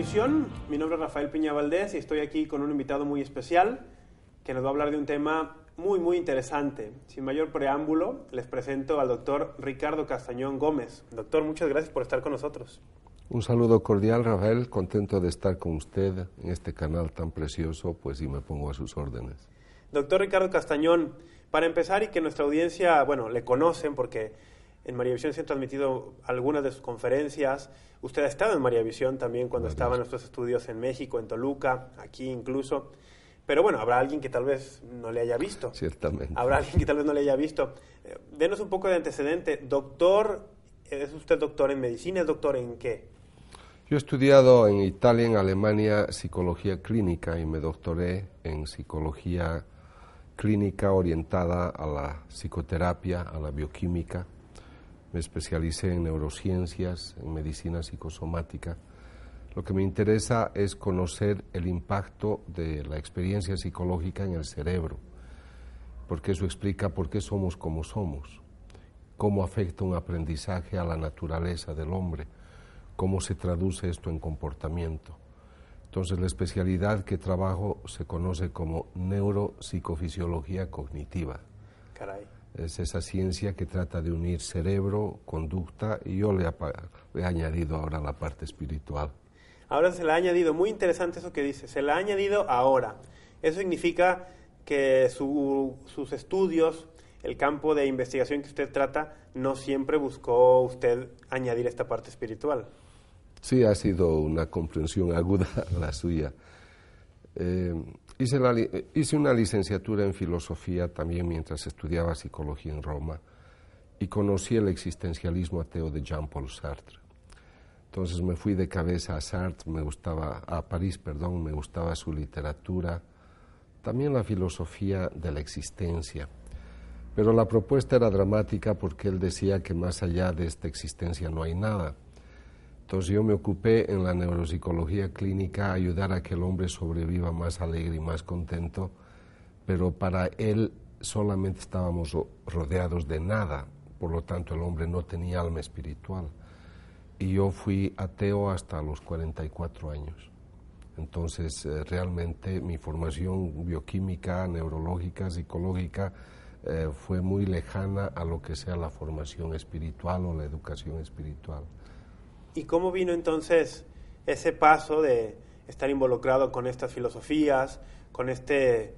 Amigos de María Visión, mi nombre es Rafael Piña Valdés y estoy aquí con un invitado muy especial que nos va a hablar de un tema muy, muy interesante. Sin mayor preámbulo, les presento al doctor Ricardo Castañón Gómez. Doctor, muchas gracias por estar con nosotros. Un saludo cordial, Rafael, contento de estar con usted en este canal tan precioso, pues sí me pongo a sus órdenes. Doctor Ricardo Castañón, para empezar y que nuestra audiencia, bueno, le conocen porque en María Visión se han transmitido algunas de sus conferencias. Usted ha estado en María Visión también cuando Gracias. estaba en nuestros estudios en México, en Toluca, aquí incluso. Pero bueno, habrá alguien que tal vez no le haya visto. Ciertamente. Habrá alguien que tal vez no le haya visto. Eh, denos un poco de antecedente. Doctor, ¿es usted doctor en medicina? ¿Es doctor en qué? Yo he estudiado en Italia, en Alemania, psicología clínica y me doctoré en psicología clínica orientada a la psicoterapia, a la bioquímica. Me especialicé en neurociencias, en medicina psicosomática. Lo que me interesa es conocer el impacto de la experiencia psicológica en el cerebro, porque eso explica por qué somos como somos, cómo afecta un aprendizaje a la naturaleza del hombre, cómo se traduce esto en comportamiento. Entonces la especialidad que trabajo se conoce como neuropsicofisiología cognitiva. Caray. Es esa ciencia que trata de unir cerebro, conducta y yo le, he añadido ahora la parte espiritual. Ahora se le ha añadido, muy interesante eso que dice, se le ha añadido ahora. Eso significa que su- sus estudios, el campo de investigación que usted trata, no siempre buscó usted añadir esta parte espiritual. Sí, ha sido una comprensión aguda la suya. Eh, eh, hice una licenciatura en filosofía también mientras estudiaba psicología en Roma y conocí el existencialismo ateo de Jean-Paul Sartre. Entonces me fui de cabeza a Sartre, me gustaba, a París, perdón, me gustaba su literatura, también la filosofía de la existencia. Pero la propuesta era dramática porque él decía que más allá de esta existencia no hay nada. Entonces yo me ocupé en la neuropsicología clínica ayudar a que el hombre sobreviva más alegre y más contento, pero para él solamente estábamos ro- rodeados de nada, por lo tanto el hombre no tenía alma espiritual. Y yo fui ateo hasta los 44 años. Entonces eh, realmente mi formación bioquímica, neurológica, psicológica eh, fue muy lejana a lo que sea la formación espiritual o la educación espiritual. ¿Y cómo vino entonces ese paso de estar involucrado con estas filosofías, con este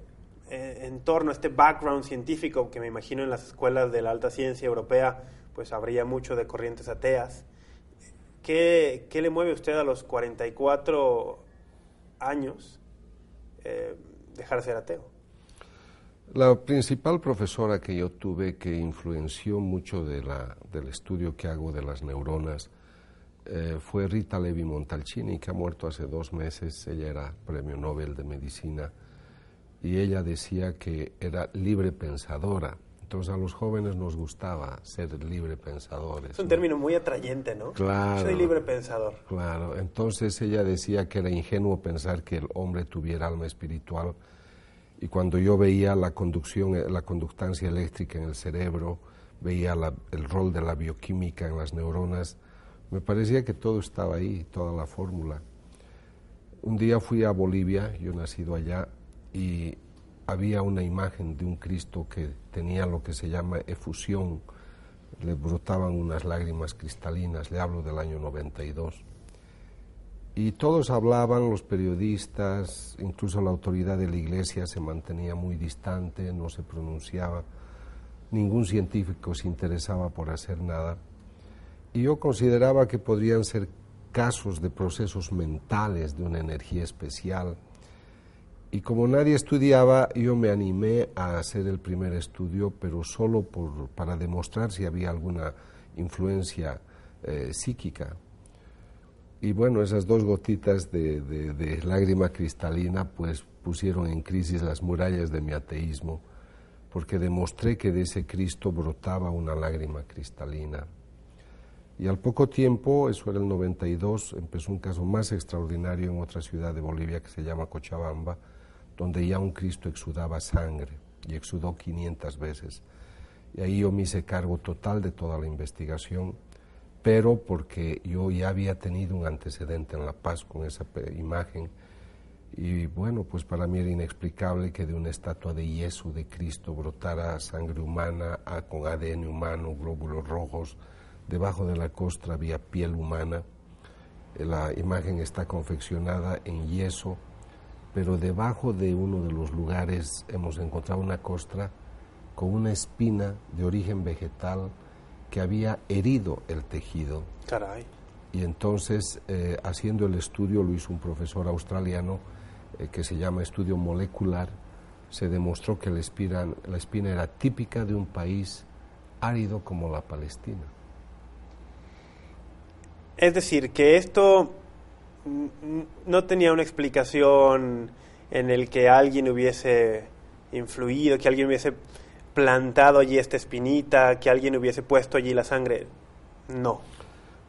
eh, entorno, este background científico que me imagino en las escuelas de la alta ciencia europea, pues habría mucho de corrientes ateas? ¿Qué, qué le mueve usted a los 44 años eh, dejar de ser ateo? La principal profesora que yo tuve que influenció mucho de la, del estudio que hago de las neuronas eh, fue Rita Levi Montalcini, que ha muerto hace dos meses. Ella era premio Nobel de Medicina y ella decía que era libre pensadora. Entonces a los jóvenes nos gustaba ser libre pensadores. Es un ¿no? término muy atrayente, ¿no? Claro. Soy libre pensador. Claro, entonces ella decía que era ingenuo pensar que el hombre tuviera alma espiritual y cuando yo veía la conducción, eh, la conductancia eléctrica en el cerebro, veía la- el rol de la bioquímica en las neuronas, me parecía que todo estaba ahí, toda la fórmula. Un día fui a Bolivia, yo nacido allá, y había una imagen de un Cristo que tenía lo que se llama efusión, le brotaban unas lágrimas cristalinas, le hablo del año 92. Y todos hablaban, los periodistas, incluso la autoridad de la iglesia se mantenía muy distante, no se pronunciaba, ningún científico se interesaba por hacer nada. Y yo consideraba que podrían ser casos de procesos mentales de una energía especial. Y como nadie estudiaba, yo me animé a hacer el primer estudio, pero solo por, para demostrar si había alguna influencia eh, psíquica. Y bueno, esas dos gotitas de, de, lágrima cristalina pues pusieron en crisis las murallas de mi ateísmo, porque demostré que de ese Cristo brotaba una lágrima cristalina. Y al poco tiempo, eso era el 92, empezó un caso más extraordinario en otra ciudad de Bolivia que se llama Cochabamba, donde ya un Cristo exudaba sangre y exudó 500 veces. Y ahí yo me hice cargo total de toda la investigación pero porque yo ya había tenido un antecedente en La Paz con esa imagen. Y bueno, pues para mí era inexplicable que de una estatua de yeso de Cristo brotara sangre humana con ADN humano, glóbulos rojos. Debajo de la costra había piel humana. La imagen está confeccionada en yeso, pero debajo de uno de los lugares hemos encontrado una costra con una espina de origen vegetal que había herido el tejido. Caray. Y entonces, eh, haciendo el estudio, lo hizo un profesor australiano eh, que se llama estudio molecular, se demostró que la espina, la espina era típica de un país árido como la Palestina. Es decir, que esto no tenía una explicación en el que alguien hubiese influido, que alguien hubiese plantado allí esta espinita, que alguien hubiese puesto allí la sangre. No.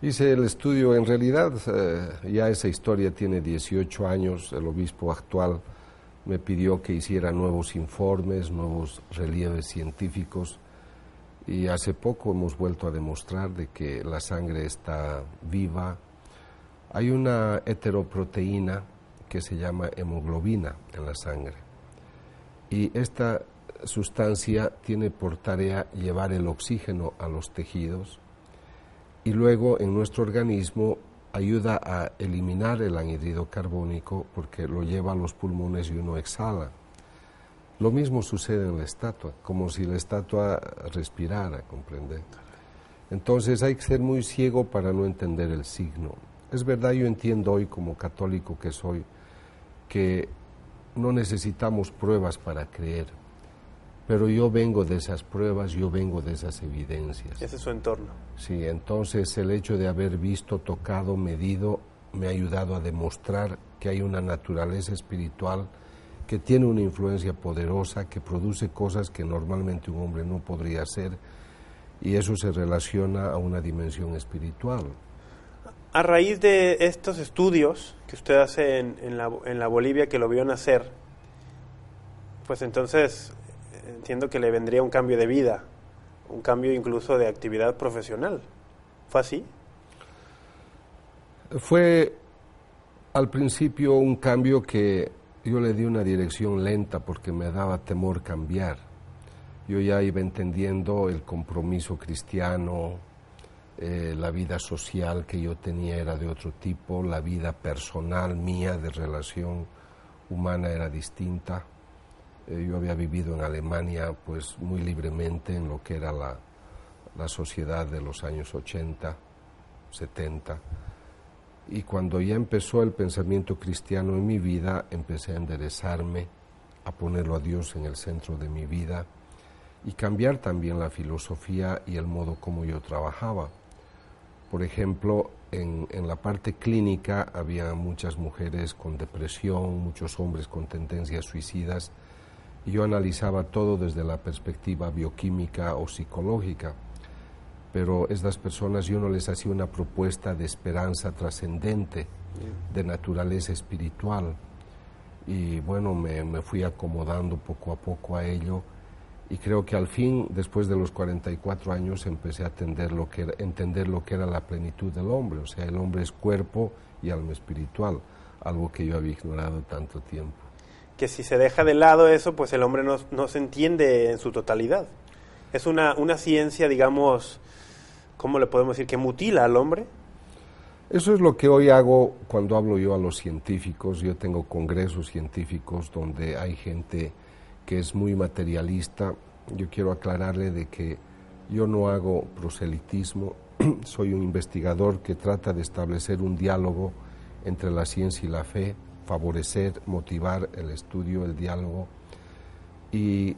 Hice el estudio, en realidad eh, ya esa historia tiene 18 años, el obispo actual me pidió que hiciera nuevos informes, nuevos relieves científicos y hace poco hemos vuelto a demostrar de que la sangre está viva. Hay una heteroproteína que se llama hemoglobina en la sangre y esta sustancia tiene por tarea llevar el oxígeno a los tejidos y luego en nuestro organismo ayuda a eliminar el anhídrido carbónico porque lo lleva a los pulmones y uno exhala. Lo mismo sucede en la estatua, como si la estatua respirara, ¿comprende? Entonces hay que ser muy ciego para no entender el signo. Es verdad, yo entiendo hoy como católico que soy que no necesitamos pruebas para creer pero yo vengo de esas pruebas, yo vengo de esas evidencias. Ese es su entorno. Sí, entonces el hecho de haber visto, tocado, medido, me ha ayudado a demostrar que hay una naturaleza espiritual que tiene una influencia poderosa, que produce cosas que normalmente un hombre no podría hacer, y eso se relaciona a una dimensión espiritual. A raíz de estos estudios que usted hace en, en, la, en la Bolivia, que lo vio nacer, pues entonces entiendo que le vendría un cambio de vida, un cambio incluso de actividad profesional. ¿Fue así? Fue al principio un cambio que yo le di una dirección lenta porque me daba temor cambiar. Yo ya iba entendiendo el compromiso cristiano, eh, la vida social que yo tenía era de otro tipo, la vida personal mía de relación humana era distinta. Eh, yo había vivido en Alemania pues muy libremente en lo que era la, la sociedad de los años 80, 70. Y cuando ya empezó el pensamiento cristiano en mi vida, empecé a enderezarme, a ponerlo a Dios en el centro de mi vida y cambiar también la filosofía y el modo como yo trabajaba. Por ejemplo, en, en, la parte clínica había muchas mujeres con depresión, muchos hombres con tendencias suicidas yo analizaba todo desde la perspectiva bioquímica o psicológica, pero estas personas yo no les hacía una propuesta de esperanza trascendente, de naturaleza espiritual. Y bueno, me, me, fui acomodando poco a poco a ello y creo que al fin, después de los 44 años, empecé a entender lo que era, entender lo que era la plenitud del hombre, o sea, el hombre es cuerpo y alma espiritual. algo que yo había ignorado tanto tiempo. Que si se deja de lado eso, pues el hombre no, no se entiende en su totalidad. Es una, una ciencia, digamos, ¿cómo le podemos decir? Que mutila al hombre. Eso es lo que hoy hago cuando hablo yo a los científicos. Yo tengo congresos científicos donde hay gente que es muy materialista. Yo quiero aclararle de que yo no hago proselitismo, soy un investigador que trata de establecer un diálogo entre la ciencia y la fe, favorecer, motivar el estudio, el diálogo. Y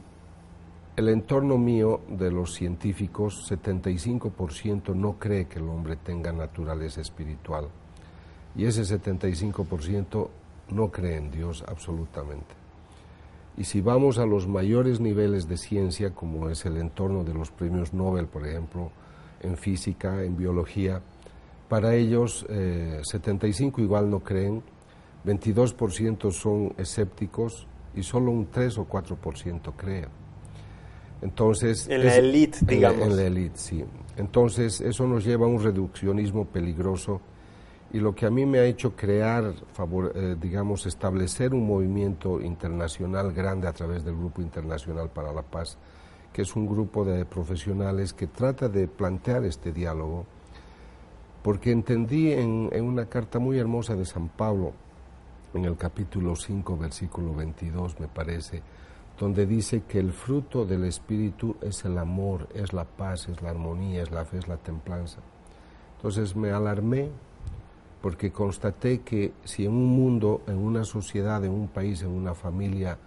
el entorno mío de los científicos, 75% no cree que el hombre tenga naturaleza espiritual. Y ese 75% no cree en Dios absolutamente. Y si vamos a los mayores niveles de ciencia, como es el entorno de los premios Nobel, por ejemplo, en física, en biología, para ellos 75 eh, igual no creen, 22% son escépticos y solo un 3 o 4% creen. Entonces, en la élite, digamos. En la, élite, sí. Entonces, eso nos lleva a un reduccionismo peligroso y lo que a mí me ha hecho crear, eh, digamos, establecer un movimiento internacional grande a través del Grupo Internacional para la Paz, que es un grupo de profesionales que trata de plantear este diálogo, porque entendí en, en una carta muy hermosa de San Pablo, en el capítulo 5, versículo 22, me parece, donde dice que el fruto del Espíritu es el amor, es la paz, es la armonía, es la fe, es la templanza. Entonces me alarmé porque constaté que si en un mundo, en una sociedad, en un país, en una familia,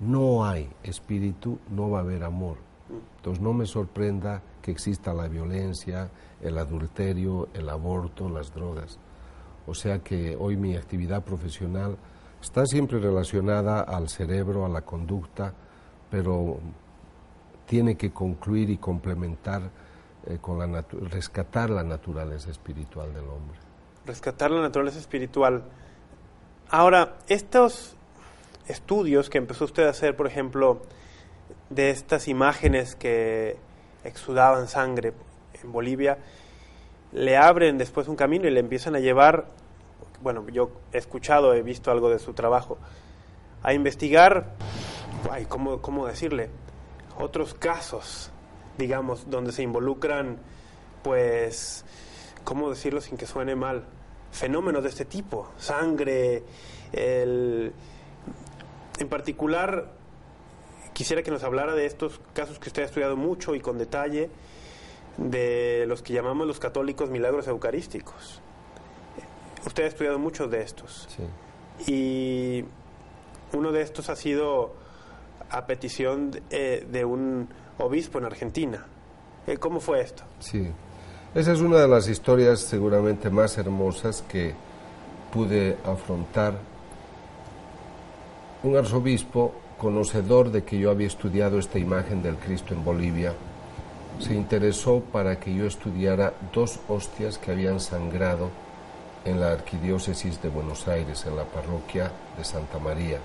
no hay espíritu, no va a haber amor. Entonces no me sorprenda que exista la violencia, el adulterio, el aborto, las drogas. O sea que hoy mi actividad profesional está siempre relacionada al cerebro, a la conducta, pero tiene que concluir y complementar eh, con la rescatar la naturaleza espiritual del hombre. Rescatar la naturaleza espiritual. Ahora, estos estudios que empezó usted a hacer, por ejemplo, de estas imágenes que exudaban sangre en Bolivia, le abren después un camino y le empiezan a llevar bueno, yo he escuchado, he visto algo de su trabajo, a investigar, ay, ¿cómo, ¿cómo decirle? Otros casos, digamos, donde se involucran, pues, ¿cómo decirlo sin que suene mal? Fenómenos de este tipo, sangre, el... En particular, quisiera que nos hablara de estos casos que usted ha estudiado mucho y con detalle, de los que llamamos los católicos milagros eucarísticos. Usted ha estudiado muchos de estos. Sí. Y uno de estos ha sido a petición de, eh, un obispo en Argentina. Eh, ¿Cómo fue esto? Sí. Esa es una de las historias seguramente más hermosas que pude afrontar. Un arzobispo, conocedor de que yo había estudiado esta imagen del Cristo en Bolivia, se interesó para que yo estudiara dos hostias que habían sangrado en la Arquidiócesis de Buenos Aires, en la parroquia de Santa María.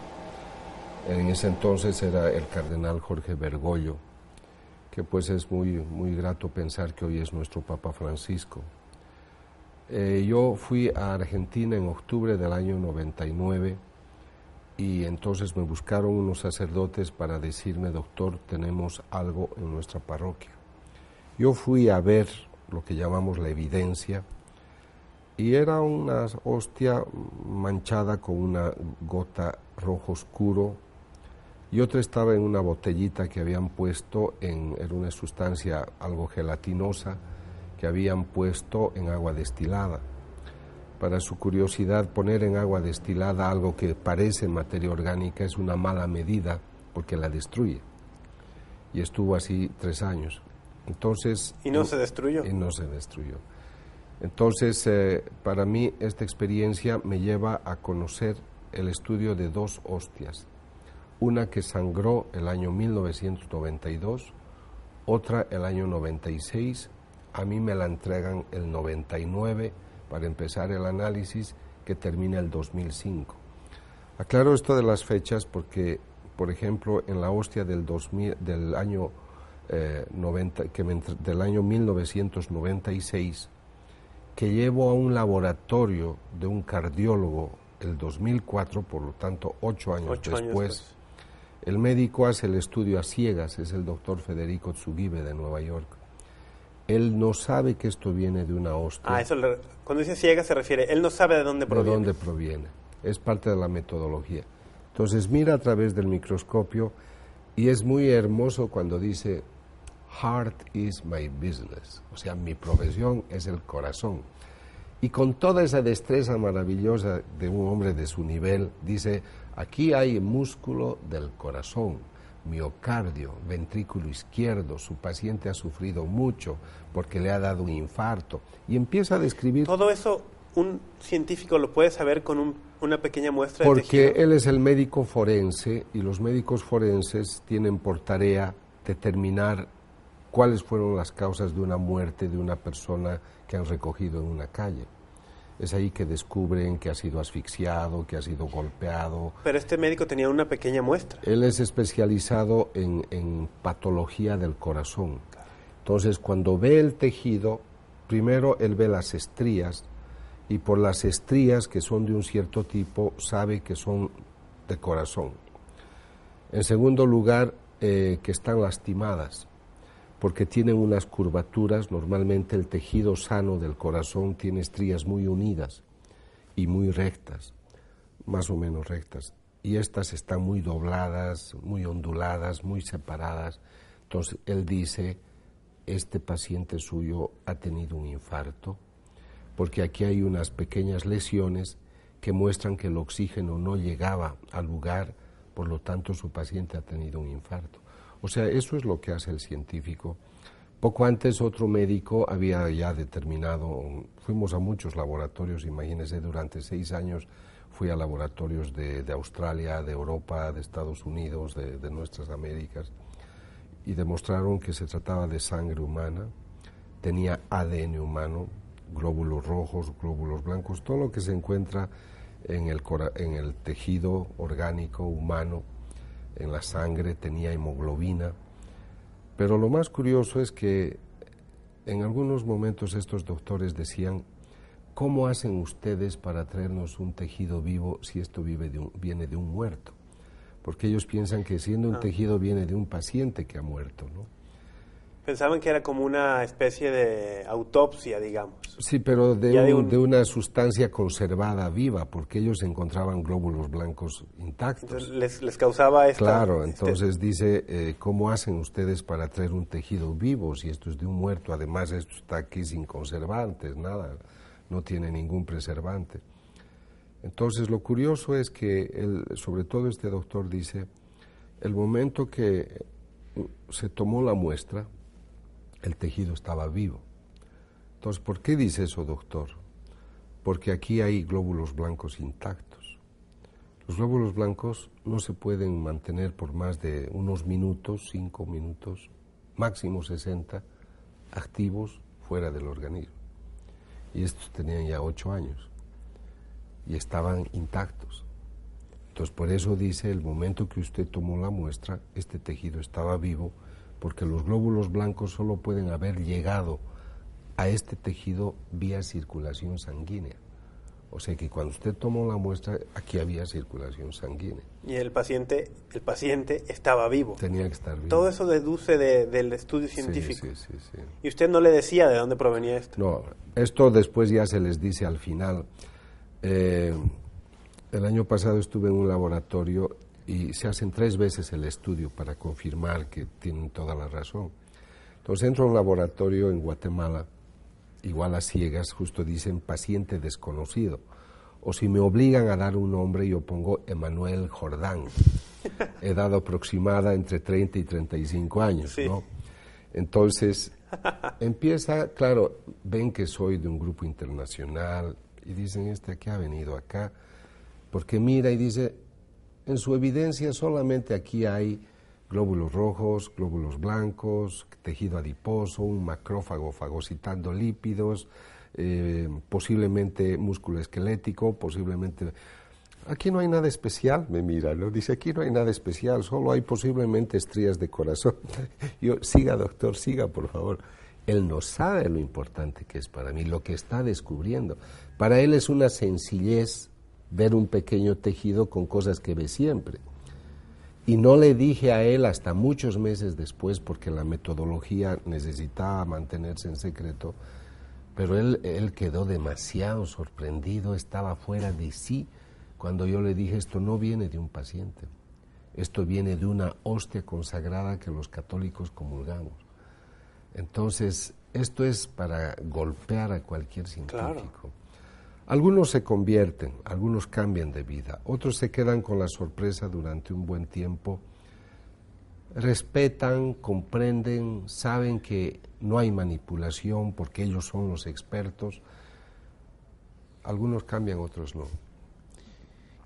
En ese entonces era el cardenal Jorge Bergoglio, que pues es muy, muy grato pensar que hoy es nuestro Papa Francisco. Eh, yo fui a Argentina en octubre del año 99 y entonces me buscaron unos sacerdotes para decirme, doctor, tenemos algo en nuestra parroquia. Yo fui a ver lo que llamamos la evidencia, y era una hostia manchada con una gota rojo oscuro y otra estaba en una botellita que habían puesto en, en una sustancia algo gelatinosa que habían puesto en agua destilada. Para su curiosidad, poner en agua destilada algo que parece materia orgánica es una mala medida porque la destruye. Y estuvo así tres años. Entonces, ¿Y no se destruyó? Y no se destruyó. Entonces, eh, para mí esta experiencia me lleva a conocer el estudio de dos hostias, una que sangró el año 1992, otra el año 96, a mí me la entregan el 99 para empezar el análisis que termina el 2005. Aclaro esto de las fechas porque, por ejemplo, en la hostia del, 2000, del año, eh, 90, que del año 1996, que llevo a un laboratorio de un cardiólogo el 2004, por lo tanto ocho años después. El médico hace el estudio a ciegas, es el doctor Federico Tsugibe de Nueva York. Él no sabe que esto viene de una hostia. Ah, eso cuando dice ciegas se refiere, él no sabe de dónde proviene. De dónde proviene. Es parte de la metodología. Entonces mira a través del microscopio y es muy hermoso cuando dice, heart is my business, o sea, mi profesión es el corazón. Y con toda esa destreza maravillosa de un hombre de su nivel, dice, aquí hay músculo del corazón, miocardio, ventrículo izquierdo, su paciente ha sufrido mucho porque le ha dado un infarto. Y empieza a describir... Todo eso un científico lo puede saber con una pequeña muestra porque de Porque él es el médico forense y los médicos forenses tienen por tarea determinar cuáles fueron las causas de una muerte de una persona que han recogido en una calle. Es ahí que descubren que ha sido asfixiado, que ha sido golpeado. Pero este médico tenía una pequeña muestra. Él es especializado en, en patología del corazón. Entonces, cuando ve el tejido, primero él ve las estrías y por las estrías que son de un cierto tipo sabe que son de corazón. En segundo lugar, eh, que están lastimadas porque tienen unas curvaturas, normalmente el tejido sano del corazón tiene estrías muy unidas y muy rectas, más o menos rectas, y estas están muy dobladas, muy onduladas, muy separadas. Entonces él dice, este paciente suyo ha tenido un infarto, porque aquí hay unas pequeñas lesiones que muestran que el oxígeno no llegaba al lugar, por lo tanto su paciente ha tenido un infarto. O sea, eso es lo que hace el científico. Poco antes otro médico había ya determinado, fuimos a muchos laboratorios, imagínense, durante seis años fui a laboratorios de, Australia, de Europa, de Estados Unidos, de, nuestras Américas, y demostraron que se trataba de sangre humana, tenía ADN humano, glóbulos rojos, glóbulos blancos, todo lo que se encuentra en el tejido orgánico humano en la sangre, tenía hemoglobina. Pero lo más curioso es que en algunos momentos estos doctores decían, ¿cómo hacen ustedes para traernos un tejido vivo si esto vive de viene de un muerto? Porque ellos piensan que siendo un ah. tejido viene de un paciente que ha muerto, ¿no? Pensaban que era como una especie de autopsia, digamos. Sí, pero de, una sustancia conservada viva, porque ellos encontraban glóbulos blancos intactos. les, les, causaba esto. Claro, este entonces dice, eh, ¿cómo hacen ustedes para traer un tejido vivo si esto es de un muerto? Además, esto está aquí sin conservantes, nada, no tiene ningún preservante. Entonces, lo curioso es que, sobre todo este doctor dice, el momento que se tomó la muestra, el tejido estaba vivo. Entonces, ¿por qué dice eso, doctor? Porque aquí hay glóbulos blancos intactos. Los glóbulos blancos no se pueden mantener por más de unos minutos, cinco minutos, máximo 60, activos fuera del organismo. Y estos tenían ya ocho años y estaban intactos. Entonces, por eso dice, el momento que usted tomó la muestra, este tejido estaba vivo porque los glóbulos blancos solo pueden haber llegado a este tejido vía circulación sanguínea. O sea que cuando usted tomó la muestra, aquí había circulación sanguínea. Y el paciente, el paciente estaba vivo. Tenía que estar vivo. Todo eso deduce del estudio científico. Sí, sí, sí, ¿Y usted no le decía de dónde provenía esto? No, esto después ya se les dice al final. Eh, el año pasado estuve en un laboratorio y se hacen tres veces el estudio para confirmar que tienen toda la razón. Entonces entro a un laboratorio en Guatemala, igual a ciegas, justo dicen paciente desconocido. O si me obligan a dar un nombre, yo pongo Emanuel Jordán, edad aproximada entre 30 y 35 años, ¿no? Entonces, empieza, claro, ven que soy de un grupo internacional y dicen, este aquí ha venido acá, porque mira y dice, en su evidencia solamente aquí hay glóbulos rojos, glóbulos blancos, tejido adiposo, un macrófago fagocitando lípidos, eh, posiblemente músculo esquelético, posiblemente... Aquí no hay nada especial, me mira, ¿no? Dice, aquí no hay nada especial, solo hay posiblemente estrías de corazón. Yo, siga doctor, siga por favor. Él no sabe lo importante que es para mí, lo que está descubriendo. Para él es una sencillez ver un pequeño tejido con cosas que ve siempre. Y no le dije a él hasta muchos meses después, porque la metodología necesitaba mantenerse en secreto, pero él, él quedó demasiado sorprendido, estaba fuera de sí cuando yo le dije esto no viene de un paciente, esto viene de una hostia consagrada que los católicos comulgamos. Entonces, esto es para golpear a cualquier científico. Algunos se convierten, algunos cambian de vida, otros se quedan con la sorpresa durante un buen tiempo, respetan, comprenden, saben que no hay manipulación porque ellos son los expertos. Algunos cambian, otros no.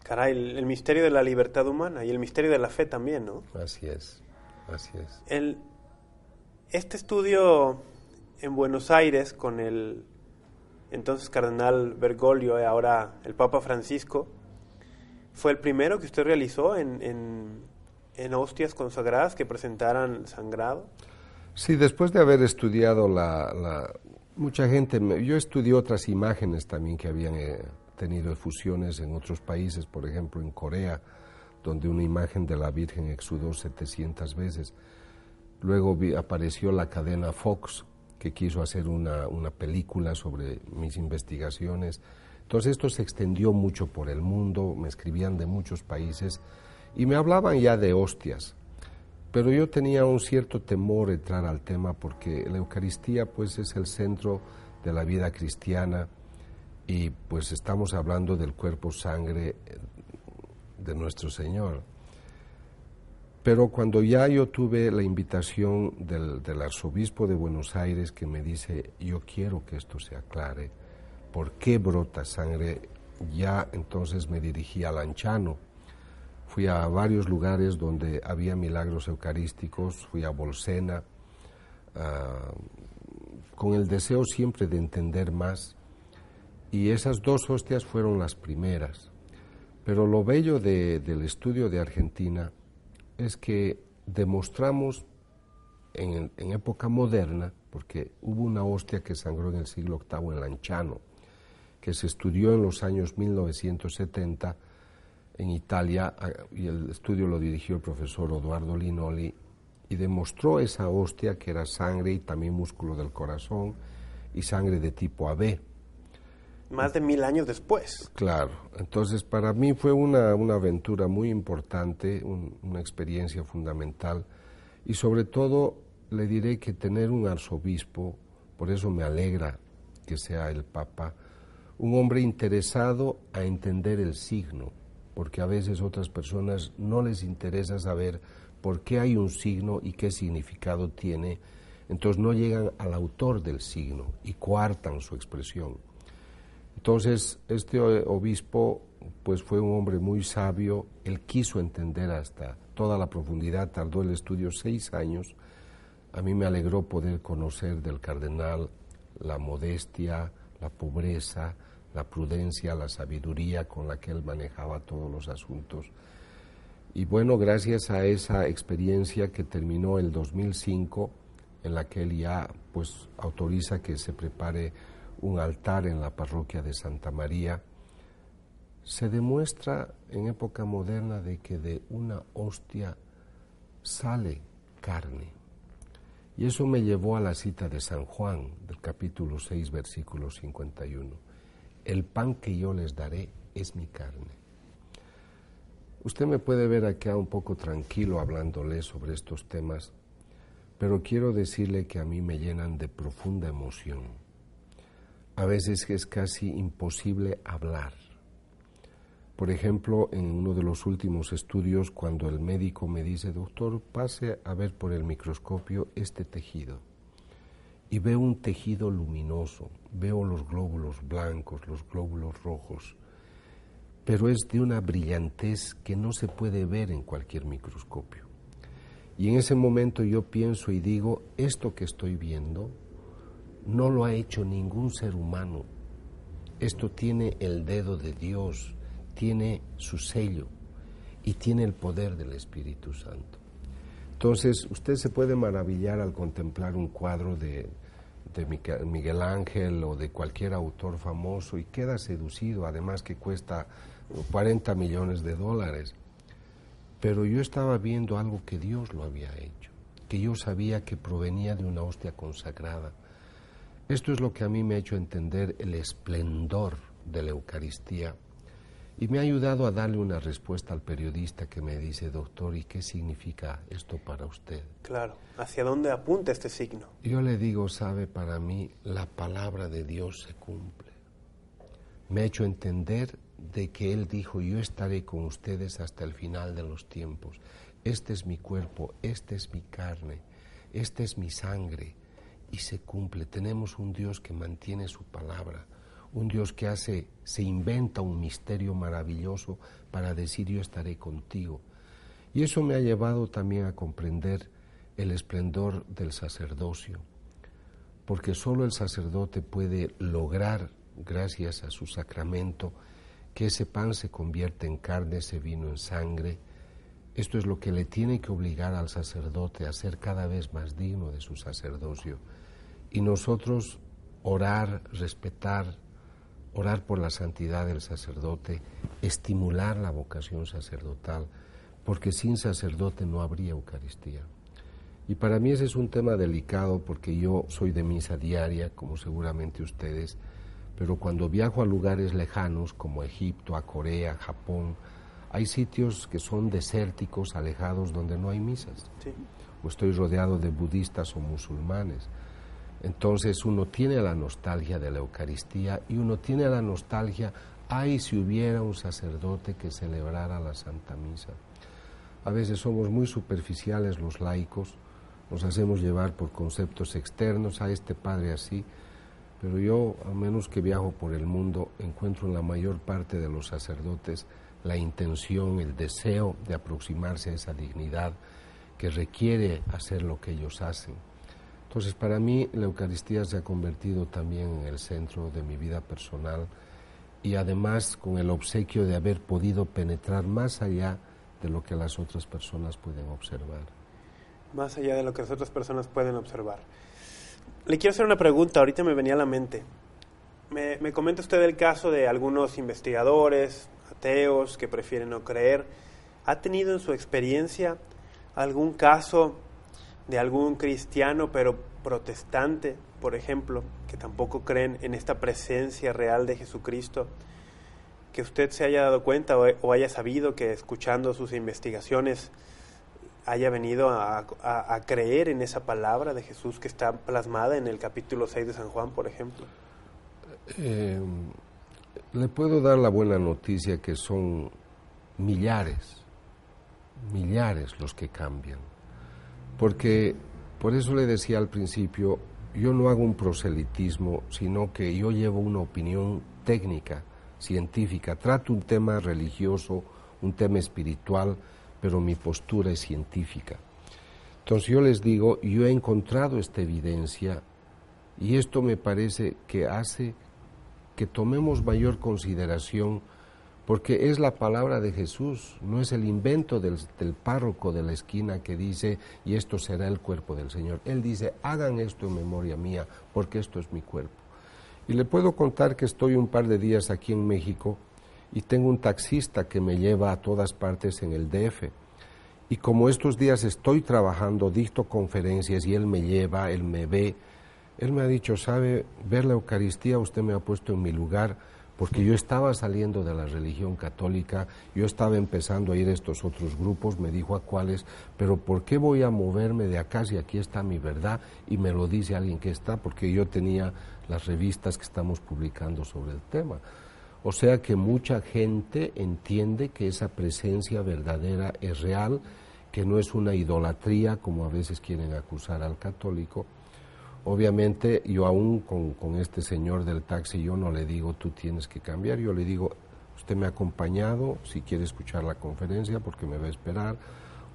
Caray, el, misterio de la libertad humana y el misterio de la fe también, ¿no? Así es, así es. El, este estudio en Buenos Aires con el entonces cardenal Bergoglio y ahora el Papa Francisco, fue el primero que usted realizó en, en, hostias consagradas que presentaran sangrado. Sí, después de haber estudiado la, mucha gente, yo estudié otras imágenes también que habían eh, tenido efusiones en otros países, por ejemplo en Corea, donde una imagen de la Virgen exudó 700 veces. Luego apareció la cadena Fox, que quiso hacer una, una película sobre mis investigaciones. Entonces esto se extendió mucho por el mundo, me escribían de muchos países y me hablaban ya de hostias. Pero yo tenía un cierto temor entrar al tema porque la Eucaristía pues es el centro de la vida cristiana y pues estamos hablando del cuerpo sangre de nuestro Señor. Pero cuando ya yo tuve la invitación del, arzobispo de Buenos Aires que me dice, yo quiero que esto se aclare, ¿por qué brota sangre? Ya entonces me dirigí a Lanchano. Fui a varios lugares donde había milagros eucarísticos, fui a Bolsena, ah, con el deseo siempre de entender más. Y esas dos hostias fueron las primeras. Pero lo bello del estudio de Argentina es que demostramos en, época moderna, porque hubo una hostia que sangró en el siglo VIII en Lanciano, que se estudió en los años 1970 en Italia, y el estudio lo dirigió el profesor Eduardo Linoli, y demostró esa hostia que era sangre y también músculo del corazón y sangre de tipo AB más de mil años después. Claro, entonces para mí fue una, una aventura muy importante, una experiencia fundamental y sobre todo le diré que tener un arzobispo, por eso me alegra que sea el Papa, un hombre interesado a entender el signo, porque a veces otras personas no les interesa saber por qué hay un signo y qué significado tiene, entonces no llegan al autor del signo y coartan su expresión. Entonces, este obispo pues fue un hombre muy sabio, él quiso entender hasta toda la profundidad, tardó el estudio seis años. A mí me alegró poder conocer del cardenal la modestia, la pobreza, la prudencia, la sabiduría con la que él manejaba todos los asuntos. Y bueno, gracias a esa experiencia que terminó el 2005, en la que él ya pues autoriza que se prepare un altar en la parroquia de Santa María, se demuestra en época moderna de que de una hostia sale carne. Y eso me llevó a la cita de San Juan, del capítulo 6, versículo 51. El pan que yo les daré es mi carne. Usted me puede ver acá un poco tranquilo hablándole sobre estos temas, pero quiero decirle que a mí me llenan de profunda emoción a veces es casi imposible hablar. Por ejemplo, en uno de los últimos estudios, cuando el médico me dice, doctor, pase a ver por el microscopio este tejido, y veo un tejido luminoso, veo los glóbulos blancos, los glóbulos rojos, pero es de una brillantez que no se puede ver en cualquier microscopio. Y en ese momento yo pienso y digo, esto que estoy viendo no lo ha hecho ningún ser humano. Esto tiene el dedo de Dios, tiene su sello y tiene el poder del Espíritu Santo. Entonces, usted se puede maravillar al contemplar un cuadro de, Miguel Ángel o de cualquier autor famoso y queda seducido, además que cuesta 40 millones de dólares. Pero yo estaba viendo algo que Dios lo había hecho, que yo sabía que provenía de una hostia consagrada. Esto es lo que a mí me ha hecho entender el esplendor de la Eucaristía y me ha ayudado a darle una respuesta al periodista que me dice, doctor, ¿y qué significa esto para usted? Claro, ¿hacia dónde apunta este signo? Yo le digo, sabe, para mí la palabra de Dios se cumple. Me ha hecho entender de que Él dijo, yo estaré con ustedes hasta el final de los tiempos. Este es mi cuerpo, esta es mi carne, esta es mi sangre. Y se cumple. Tenemos un Dios que mantiene su palabra un Dios que hace, se inventa un misterio maravilloso para decir yo estaré contigo. Y eso me ha llevado también a comprender el esplendor del sacerdocio, porque solo el sacerdote puede lograr, gracias a su sacramento, que ese pan se convierta en carne, ese vino en sangre. Esto es lo que le tiene que obligar al sacerdote a ser cada vez más digno de su sacerdocio. Y nosotros orar, respetar, orar por la santidad del sacerdote, estimular la vocación sacerdotal, porque sin sacerdote no habría Eucaristía. Y para mí ese es un tema delicado porque yo soy de misa diaria, como seguramente ustedes, pero cuando viajo a lugares lejanos como Egipto, a Corea, Japón, hay sitios que son desérticos, alejados, donde no hay misas. O estoy rodeado de budistas o musulmanes. Entonces uno tiene la nostalgia de la Eucaristía y uno tiene la nostalgia, ay si hubiera un sacerdote que celebrara la Santa Misa. A veces somos muy superficiales los laicos, nos hacemos llevar por conceptos externos, a este padre así, pero yo, a menos que viajo por el mundo, encuentro en la mayor parte de los sacerdotes la intención, el deseo de aproximarse a esa dignidad que requiere hacer lo que ellos hacen. Entonces, para mí la Eucaristía se ha convertido también en el centro de mi vida personal y además con el obsequio de haber podido penetrar más allá de lo que las otras personas pueden observar. Más allá de lo que las otras personas pueden observar. Le quiero hacer una pregunta, ahorita me venía a la mente. Me, me comenta usted el caso de algunos investigadores, ateos, que prefieren no creer. ¿Ha tenido en su experiencia algún caso de algún cristiano, pero protestante, por ejemplo, que tampoco creen en esta presencia real de Jesucristo, que usted se haya dado cuenta o, haya sabido que escuchando sus investigaciones haya venido a, creer en esa palabra de Jesús que está plasmada en el capítulo 6 de San Juan, por ejemplo? Eh, le puedo dar la buena noticia que son millares, millares los que cambian porque por eso le decía al principio, yo no hago un proselitismo, sino que yo llevo una opinión técnica, científica. Trato un tema religioso, un tema espiritual, pero mi postura es científica. Entonces yo les digo, yo he encontrado esta evidencia y esto me parece que hace que tomemos mayor consideración porque es la palabra de Jesús, no es el invento del, párroco de la esquina que dice, y esto será el cuerpo del Señor. Él dice, hagan esto en memoria mía, porque esto es mi cuerpo. Y le puedo contar que estoy un par de días aquí en México y tengo un taxista que me lleva a todas partes en el DF. Y como estos días estoy trabajando, dicto conferencias y él me lleva, él me ve, él me ha dicho, sabe, ver la Eucaristía usted me ha puesto en mi lugar porque yo estaba saliendo de la religión católica, yo estaba empezando a ir a estos otros grupos, me dijo a cuáles, pero ¿por qué voy a moverme de acá si aquí está mi verdad? Y me lo dice alguien que está, porque yo tenía las revistas que estamos publicando sobre el tema. O sea que mucha gente entiende que esa presencia verdadera es real, que no es una idolatría como a veces quieren acusar al católico, Obviamente yo aún con, este señor del taxi yo no le digo tú tienes que cambiar, yo le digo usted me ha acompañado, si quiere escuchar la conferencia porque me va a esperar,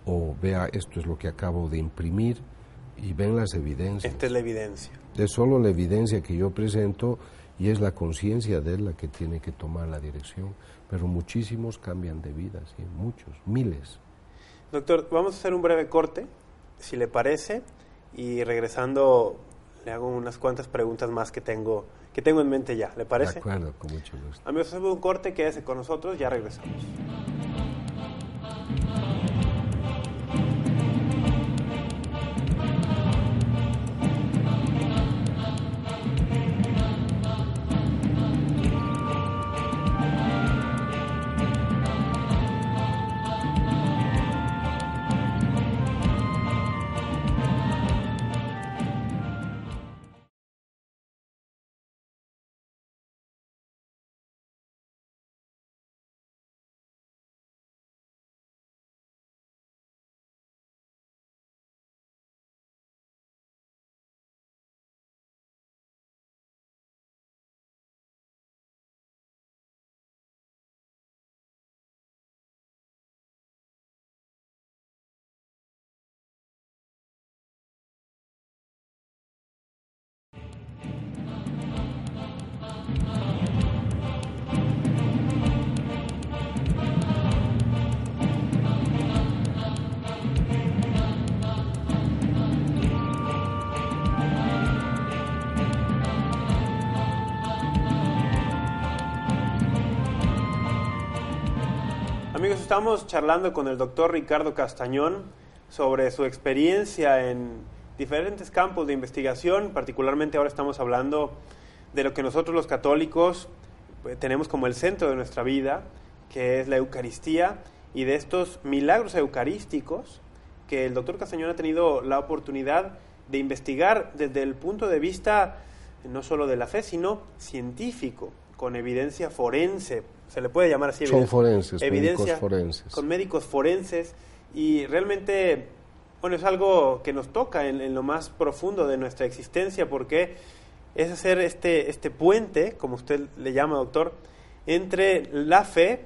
o vea esto es lo que acabo de imprimir y ven las evidencias. Esta es la evidencia. Es solo la evidencia que yo presento y es la conciencia de él la que tiene que tomar la dirección, pero muchísimos cambian de vida, ¿sí? muchos, miles. Doctor, vamos a hacer un breve corte, si le parece, y regresando le hago unas cuantas preguntas más que tengo que tengo en mente ya. ¿Le parece? De acuerdo, con mucho gusto. Amigos, hacemos un corte, quédese con nosotros, ya regresamos. Estamos charlando con el doctor Ricardo Castañón sobre su experiencia en diferentes campos de investigación, particularmente ahora estamos hablando de lo que nosotros los católicos eh, tenemos como el centro de nuestra vida, que es la Eucaristía, y de estos milagros eucarísticos que el doctor Castañón ha tenido la oportunidad de investigar desde el punto de vista no solo de la fe, sino científico, con evidencia forense, se le puede llamar así. Son forenses, evidencia médicos forenses. Con médicos forenses y realmente, bueno, es algo que nos toca en, lo más profundo de nuestra existencia porque es hacer este, este puente, como usted le llama, doctor, entre la fe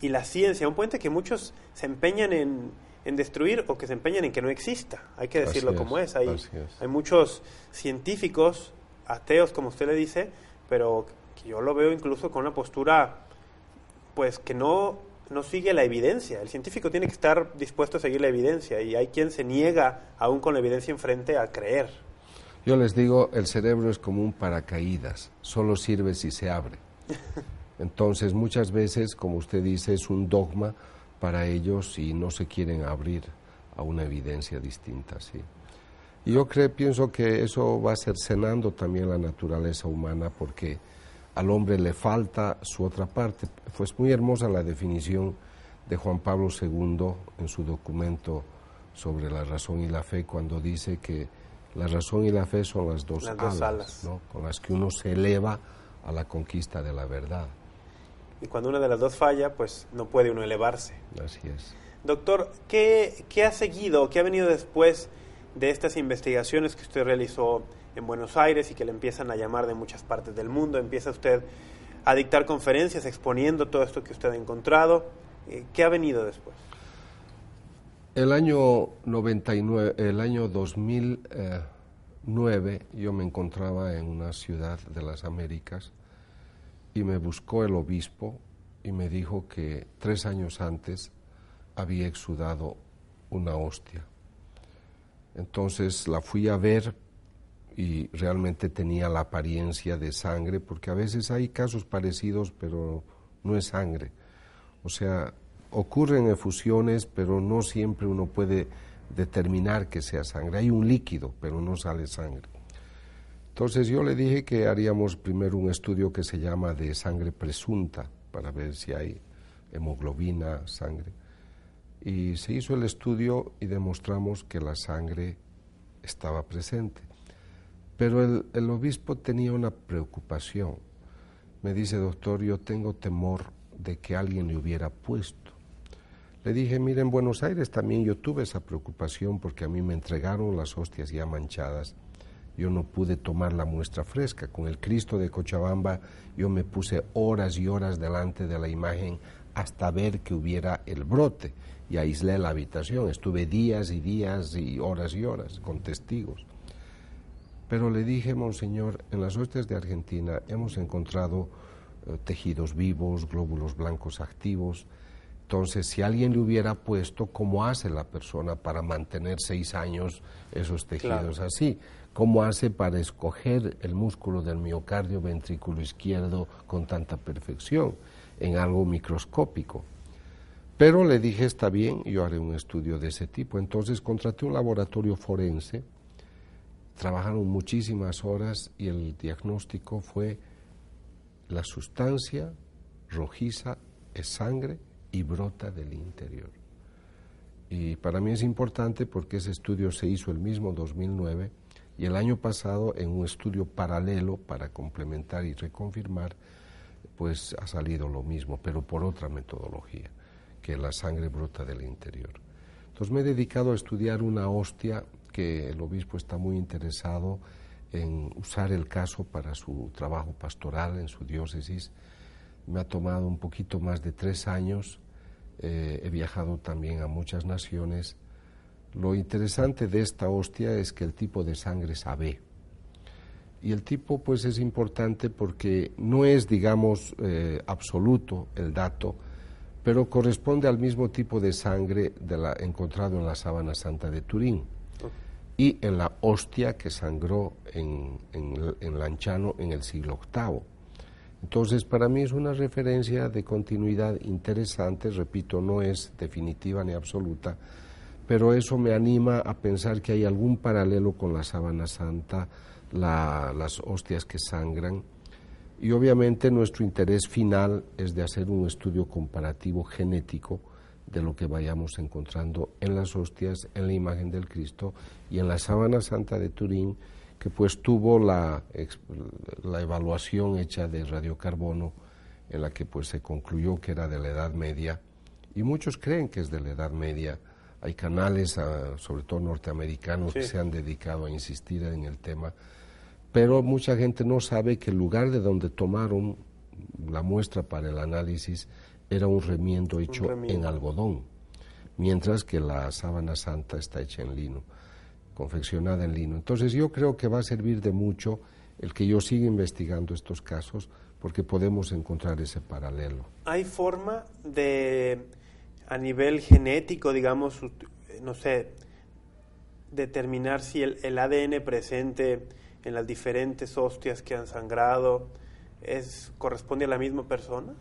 y la ciencia, un puente que muchos se empeñan en, en destruir o que se empeñan en que no exista, hay que decirlo como es. Hay, hay muchos científicos, ateos, como usted le dice, pero que yo lo veo incluso con una postura pues que no, no sigue la evidencia. El científico tiene que estar dispuesto a seguir la evidencia y hay quien se niega, aún con la evidencia enfrente, a creer. Yo les digo, el cerebro es como un paracaídas, solo sirve si se abre. Entonces, muchas veces, como usted dice, es un dogma para ellos y no se quieren abrir a una evidencia distinta, sí. Y yo creo, pienso que eso va a ser cenando también la naturaleza humana porque al hombre le falta su otra parte. Fue muy hermosa la definición de Juan Pablo II en su documento sobre la razón y la fe cuando dice que la razón y la fe son las dos, alas, con las que uno se eleva a la conquista de la verdad. Y cuando una de las dos falla, pues no puede uno elevarse. Así es. Doctor, ¿qué, qué ha seguido, qué ha venido después de estas investigaciones que usted realizó en Buenos Aires y que le empiezan a llamar de muchas partes del mundo. Empieza usted a dictar conferencias exponiendo todo esto que usted ha encontrado. Eh, ¿Qué ha venido después? El año 99, el año 2009 yo me encontraba en una ciudad de las Américas y me buscó el obispo y me dijo que tres años antes había exudado una hostia. Entonces la fui a ver y realmente tenía la apariencia de sangre, porque a veces hay casos parecidos, pero no es sangre. O sea, ocurren efusiones, pero no siempre uno puede determinar que sea sangre. Hay un líquido, pero no sale sangre. Entonces yo le dije que haríamos primero un estudio que se llama de sangre presunta, para ver si hay hemoglobina, sangre. Y se hizo el estudio y demostramos que la sangre estaba presente. Pero el, obispo tenía una preocupación. Me dice, doctor, yo tengo temor de que alguien le hubiera puesto. Le dije, mire, en Buenos Aires también yo tuve esa preocupación porque a mí me entregaron las hostias ya manchadas. Yo no pude tomar la muestra fresca. Con el Cristo de Cochabamba yo me puse horas y horas delante de la imagen hasta ver que hubiera el brote y aislé la habitación. Estuve días y días y horas y horas con testigos. Pero le dije, Monseñor, en las hostias de Argentina hemos encontrado eh, tejidos vivos, glóbulos blancos activos, Entonces, si alguien le hubiera puesto, ¿cómo hace la persona para mantener seis años esos tejidos así? ¿Cómo hace para escoger el músculo del miocardio ventrículo izquierdo con tanta perfección en algo microscópico? Pero le dije, está bien, yo haré un estudio de ese tipo. Entonces contraté un laboratorio forense, trabajaron muchísimas horas y el diagnóstico fue la sustancia rojiza es sangre y brota del interior. Y para mí es importante porque ese estudio se hizo el mismo 2009 y el año pasado en un estudio paralelo para complementar y reconfirmar, pues ha salido lo mismo, pero por otra metodología, que la sangre brota del interior. Entonces me he dedicado a estudiar una hostia que el obispo está muy interesado en usar el caso para su trabajo pastoral en su diócesis. Me ha tomado un poquito más de tres años eh, he viajado también a muchas naciones. Lo interesante de esta hostia es que el tipo de sangre es AB. Y el tipo pues es importante porque no es, digamos, eh, absoluto el dato, pero corresponde al mismo tipo de sangre de la, encontrado en la sábana santa de Turín y en la hostia que sangró en, en, Lanchano en el siglo VIII. Entonces, para mí es una referencia de continuidad interesante, repito, no es definitiva ni absoluta, pero eso me anima a pensar que hay algún paralelo con la sábana santa, las hostias que sangran, y obviamente nuestro interés final es de hacer un estudio comparativo genético de lo que vayamos encontrando en las hostias, en la imagen del Cristo y en la sábana santa de Turín, que pues tuvo la, la evaluación hecha de radiocarbono en la que pues se concluyó que era de la Edad Media y muchos creen que es de la Edad Media. Hay canales, ah, sobre todo norteamericanos, que se han dedicado a insistir en el tema, pero mucha gente no sabe que el lugar de donde tomaron la muestra para el análisis era un remiendo hecho en algodón, mientras que la sábana santa está hecha en lino confeccionada en lino. Entonces yo creo que va a servir de mucho el que yo siga investigando estos casos porque podemos encontrar ese paralelo. ¿Hay forma de, a nivel genético, digamos, no sé, determinar si el, ADN presente en las diferentes hostias que han sangrado es, corresponde a la misma persona?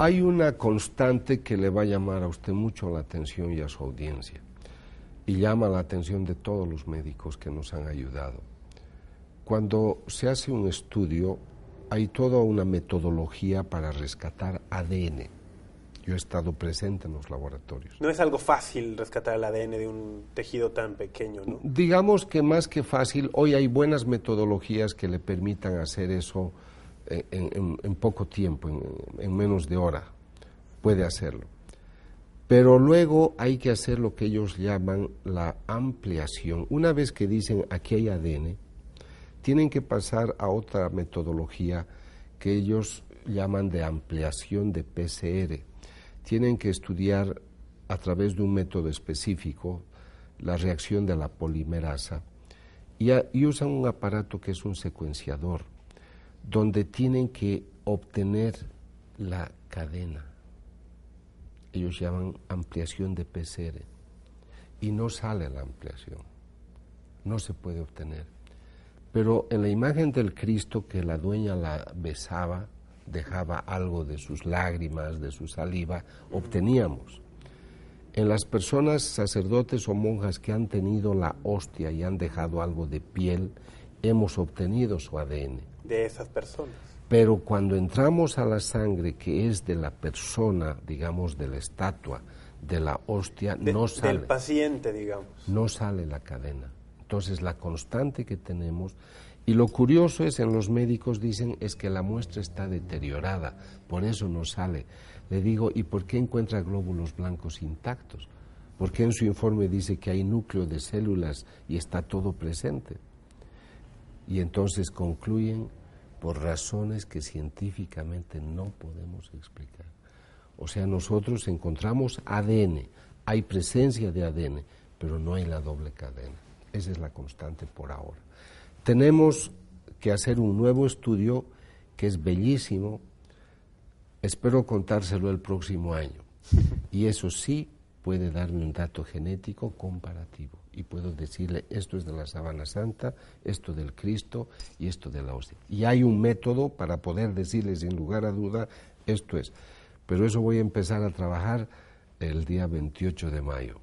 Hay una constante que le va a llamar a usted mucho la atención y a su audiencia y llama la atención de todos los médicos que nos han ayudado. Cuando se hace un estudio, hay toda una metodología para rescatar ADN. Yo he estado presente en los laboratorios. No es algo fácil rescatar el ADN de un tejido tan pequeño, ¿no? Digamos que más que fácil, hoy hay buenas metodologías que le permitan hacer eso en, poco tiempo, en menos de hora. Puede hacerlo. Pero luego hay que hacer lo que ellos llaman la ampliación. Una vez que dicen aquí hay ADN, tienen que pasar a otra metodología que ellos llaman de ampliación de PCR. Tienen que estudiar a través de un método específico la reacción de la polimerasa y, y usan un aparato que es un secuenciador, donde tienen que obtener la cadena ellos llaman ampliación de PCR, y no sale la ampliación, no se puede obtener. Pero en la imagen del Cristo que la dueña la besaba, dejaba algo de sus lágrimas, de su saliva, obteníamos. En las personas, sacerdotes o monjas que han tenido la hostia y han dejado algo de piel, hemos obtenido su ADN. De esas personas. Pero cuando entramos a la sangre que es de la persona, digamos, de la estatua, de la hostia, no sale. Del paciente, digamos. No sale la cadena. Entonces, la constante que tenemos. Y lo curioso es, en los médicos dicen, es que la muestra está deteriorada, por eso no sale. Le digo, ¿y por qué encuentra glóbulos blancos intactos? Porque en su informe dice que hay núcleo de células y está todo presente. Y entonces concluyen por razones que científicamente no podemos explicar. O sea, nosotros encontramos ADN, hay presencia de ADN, pero no hay la doble cadena. Esa es la constante por ahora. Tenemos que hacer un nuevo estudio que es bellísimo. Espero contárselo el próximo año, Y eso sí puede darme un dato genético comparativo. Y puedo decirle, esto es de la sábana santa, esto del Cristo y esto de la hostia. Y hay un método para poder decirle sin lugar a duda, esto es. Pero eso voy a empezar a trabajar el día 28 de mayo.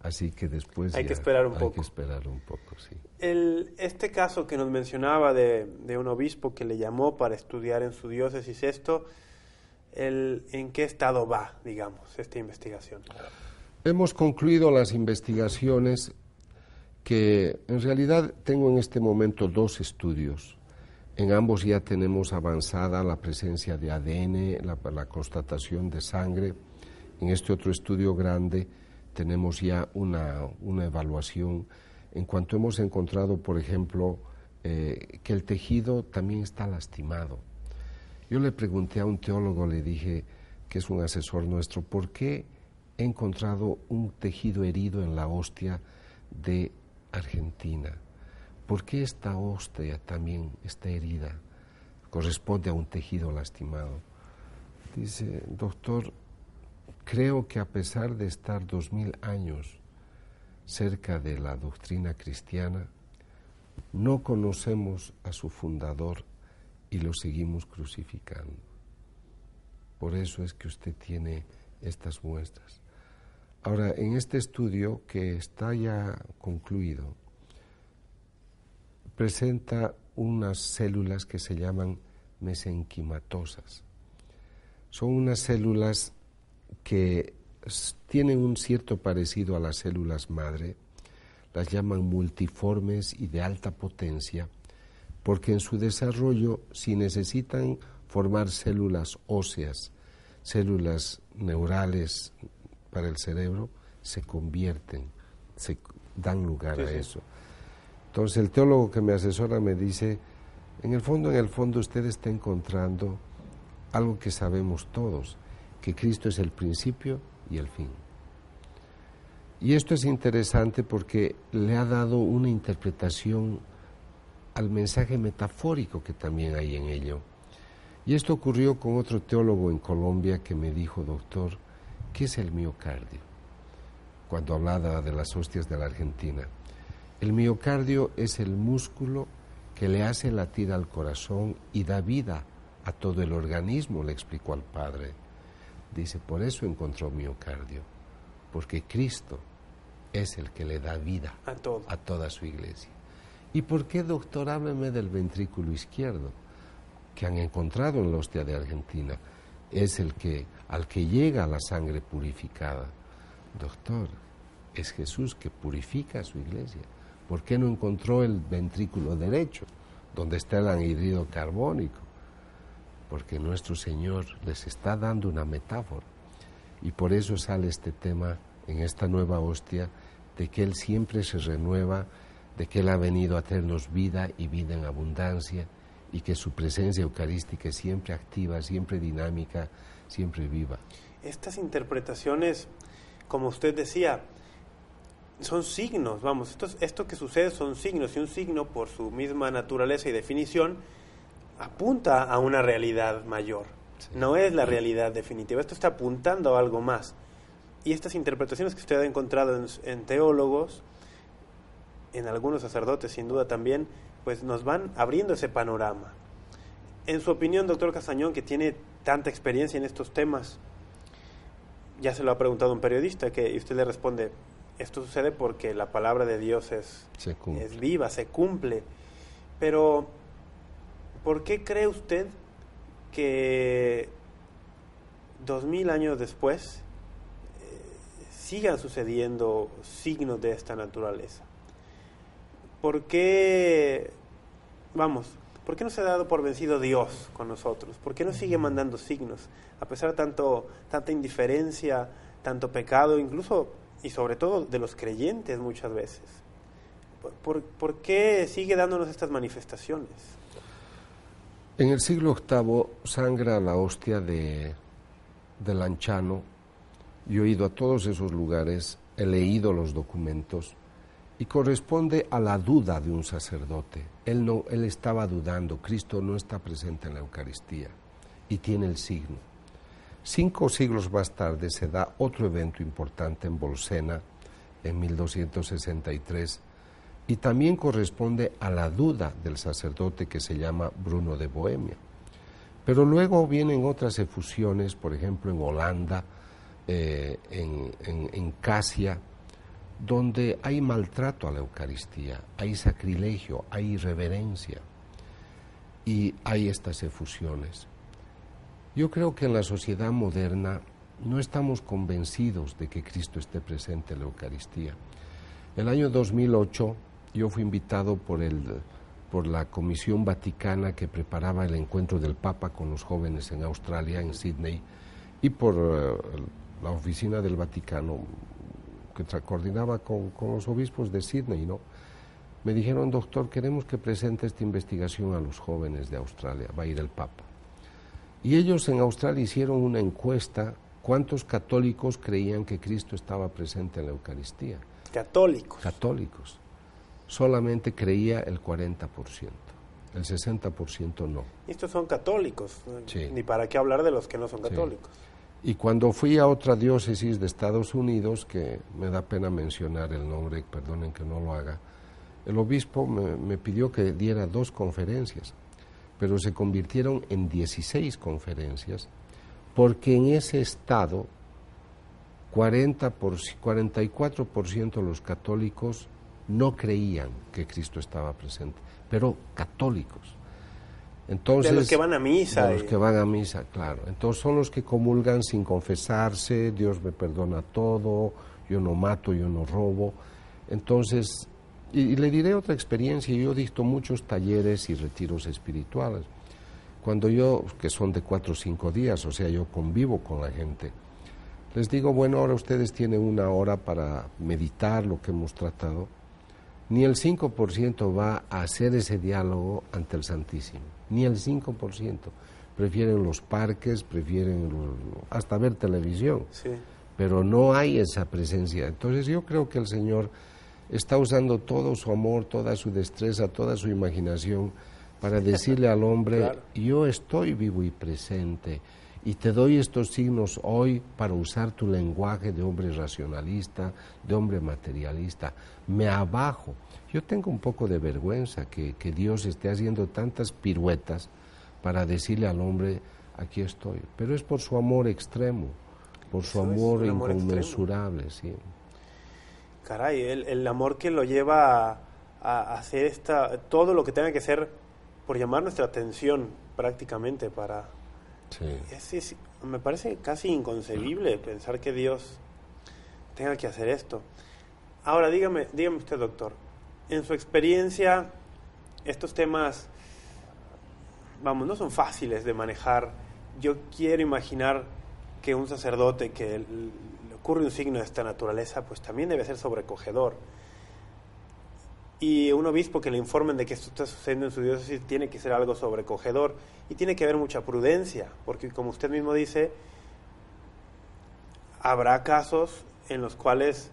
Así que después hay que esperar un hay poco. que esperar un poco, sí. El, este caso que nos mencionaba de, de, un obispo que le llamó para estudiar en su diócesis esto, el, ¿en qué estado va, digamos, esta investigación? Hemos concluido las investigaciones que en realidad tengo en este momento dos estudios. En ambos ya tenemos avanzada la presencia de ADN, la, constatación de sangre. En este otro estudio grande tenemos ya una, una evaluación en cuanto hemos encontrado, por ejemplo, eh, que el tejido también está lastimado. Yo le pregunté a un teólogo, le dije, que es un asesor nuestro, ¿por qué he encontrado un tejido herido en la hostia de Argentina? ¿Por qué esta hostia también está herida? Corresponde a un tejido lastimado. Dice, doctor, creo que a pesar de estar dos mil años cerca de la doctrina cristiana, no conocemos a su fundador y lo seguimos crucificando. Por eso es que usted tiene estas muestras. Ahora, en este estudio que está ya concluido, presenta unas células que se llaman mesenquimatosas. Son unas células que tienen un cierto parecido a las células madre, las llaman multiformes y de alta potencia, porque en su desarrollo, si necesitan formar células óseas, células neurales para el cerebro, se convierten, se dan lugar sí, a eso. Entonces el teólogo que me asesora me dice, en el fondo, en el fondo usted está encontrando algo que sabemos todos, que Cristo es el principio y el fin. Y esto es interesante porque le ha dado una interpretación al mensaje metafórico que también hay en ello. Y esto ocurrió con otro teólogo en Colombia que me dijo, doctor, ¿qué es el miocardio? Cuando hablaba de las hostias de la Argentina. El miocardio es el músculo que le hace latir al corazón y da vida a todo el organismo, le explicó al padre. Dice, por eso encontró miocardio, porque Cristo es el que le da vida a, todo. a toda su iglesia. ¿Y por qué, doctor, hábleme del ventrículo izquierdo que han encontrado en la hostia de Argentina? Es el que, al que llega la sangre purificada. Doctor, es Jesús que purifica a su iglesia. ¿Por qué no encontró el ventrículo derecho, donde está el anhidrido carbónico? Porque nuestro Señor les está dando una metáfora. Y por eso sale este tema en esta nueva hostia de que Él siempre se renueva, de que Él ha venido a traernos vida y vida en abundancia y que su presencia eucarística es siempre activa, siempre dinámica, siempre viva. Estas interpretaciones, como usted decía, son signos, vamos, esto, esto que sucede son signos y un signo por su misma naturaleza y definición apunta a una realidad mayor. Sí. No es la realidad definitiva, esto está apuntando a algo más. Y estas interpretaciones que usted ha encontrado en, en, teólogos, en algunos sacerdotes sin duda también, pues nos van abriendo ese panorama. En su opinión, doctor Castañón, que tiene tanta experiencia en estos temas, ya se lo ha preguntado un periodista que y usted le responde, esto sucede porque la palabra de Dios es, es viva, se cumple. Pero, ¿por qué cree usted que dos mil años después sigan sucediendo signos de esta naturaleza? ¿Por qué, vamos, por qué no se ha dado por vencido Dios con nosotros? ¿Por qué no sigue mandando signos? A pesar de tanto, tanta indiferencia, tanto pecado, incluso y sobre todo de los creyentes muchas veces. ¿Por, qué sigue dándonos estas manifestaciones? En el siglo VIII sangra la hostia de, de Lanchano yo he ido a todos esos lugares, he leído los documentos y corresponde a la duda de un sacerdote. Él, estaba dudando, Cristo no está presente en la Eucaristía y tiene el signo. Cinco siglos más tarde se da otro evento importante en Bolsena, en 1263, y también corresponde a la duda del sacerdote que se llama Bruno de Bohemia. Pero luego vienen otras efusiones, por ejemplo en Holanda, eh, en, en Casia, donde hay maltrato a la Eucaristía, hay sacrilegio, hay irreverencia y hay estas efusiones. Yo creo que en la sociedad moderna no estamos convencidos de que Cristo esté presente en la Eucaristía. El año 2008 yo fui invitado por, el, por la Comisión Vaticana que preparaba el encuentro del Papa con los jóvenes en Australia, en Sydney, y por eh, la oficina del Vaticano que coordinaba con, con, los obispos de Sydney, ¿no? Me dijeron, doctor, queremos que presente esta investigación a los jóvenes de Australia, va a ir el Papa. Y ellos en Australia hicieron una encuesta, ¿cuántos católicos creían que Cristo estaba presente en la Eucaristía? Católicos. Católicos. Solamente creía el 40%, el 60% no. Estos son católicos, ni para qué hablar de los que no son católicos. Y cuando fui a otra diócesis de Estados Unidos, que me da pena mencionar el nombre, perdonen que no lo haga, el obispo me, pidió que diera dos conferencias, pero se convirtieron en 16 conferencias, porque en ese estado 40 por, 44% de los católicos no creían que Cristo estaba presente, pero católicos. Entonces, de los que van a misa. De los que van a misa, claro. Entonces son los que comulgan sin confesarse, Dios me perdona todo, yo no mato, yo no robo. Entonces, y, le diré otra experiencia, yo dicto muchos talleres y retiros espirituales. Cuando yo, que son de cuatro o cinco días, o sea, yo convivo con la gente, les digo, bueno, ahora ustedes tienen una hora para meditar lo que hemos tratado. Ni el 5% va a hacer ese diálogo ante el Santísimo, ni el 5%. Prefieren los parques, prefieren hasta ver televisión, pero no hay esa presencia. Entonces yo creo que el Señor está usando todo su amor, toda su destreza, toda su imaginación para decirle al hombre, yo estoy vivo y presente y te doy estos signos hoy para usar tu lenguaje de hombre racionalista, de hombre materialista. Me abajo. Yo tengo un poco de vergüenza que, Dios esté haciendo tantas piruetas para decirle al hombre, aquí estoy. Pero es por su amor extremo, por su amor, inconmensurable. Sí caray, el, amor que lo lleva a, hacer esta, todo lo que tenga que ser por llamar nuestra atención prácticamente para... Sí. me parece casi inconcebible pensar que Dios tenga que hacer esto. Ahora, dígame, dígame usted, doctor, en su experiencia, estos temas, vamos, no son fáciles de manejar. Yo quiero imaginar que un sacerdote que ocurre un signo de esta naturaleza, pues también debe ser sobrecogedor. Y un obispo que le informen de que esto está sucediendo en su diócesis tiene que ser algo sobrecogedor y tiene que haber mucha prudencia, porque como usted mismo dice, habrá casos en los cuales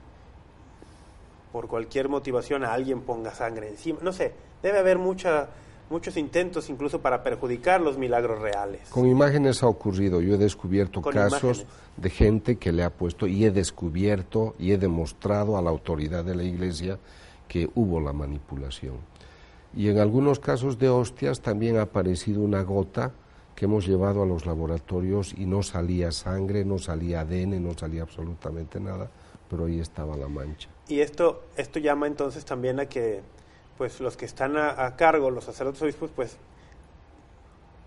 por cualquier motivación a alguien ponga sangre encima. No sé, debe haber mucha muchos intentos incluso para perjudicar los milagros reales. Con imágenes ha ocurrido, yo he descubierto casos de gente que le ha puesto y he descubierto y he demostrado a la autoridad de la Iglesia que hubo la manipulación. Y en algunos casos de hostias también ha aparecido una gota que hemos llevado a los laboratorios y no salía sangre, no salía ADN, no salía absolutamente nada, pero ahí estaba la mancha. Y esto, esto llama entonces también a que pues los que están a, cargo, los sacerdotes obispos, pues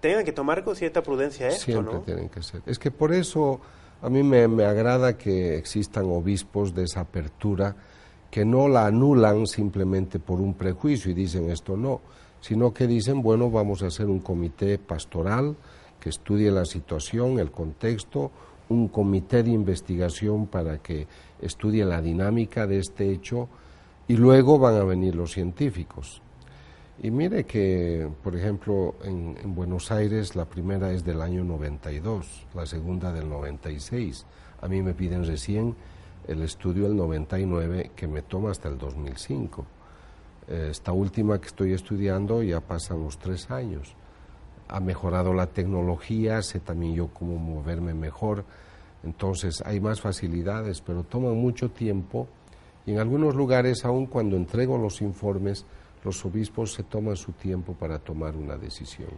tengan que tomar con cierta prudencia esto, Siempre tienen que ser. Es que por eso a mí me, me, agrada que existan obispos de esa apertura que no la anulan simplemente por un prejuicio y dicen esto no, sino que dicen, bueno, vamos a hacer un comité pastoral que estudie la situación, el contexto, un comité de investigación para que estudie la dinámica de este hecho y luego van a venir los científicos. Y mire que, por ejemplo, en, Buenos Aires la primera es del año 92, la segunda del 96. A mí me piden recién el estudio del 99 que me toma hasta el 2005. Esta última que estoy estudiando ya pasan los tres años. ha mejorado la tecnología, sé también yo cómo moverme mejor, entonces hay más facilidades, pero toma mucho tiempo y en algunos lugares, aun cuando entrego los informes, los obispos se toman su tiempo para tomar una decisión.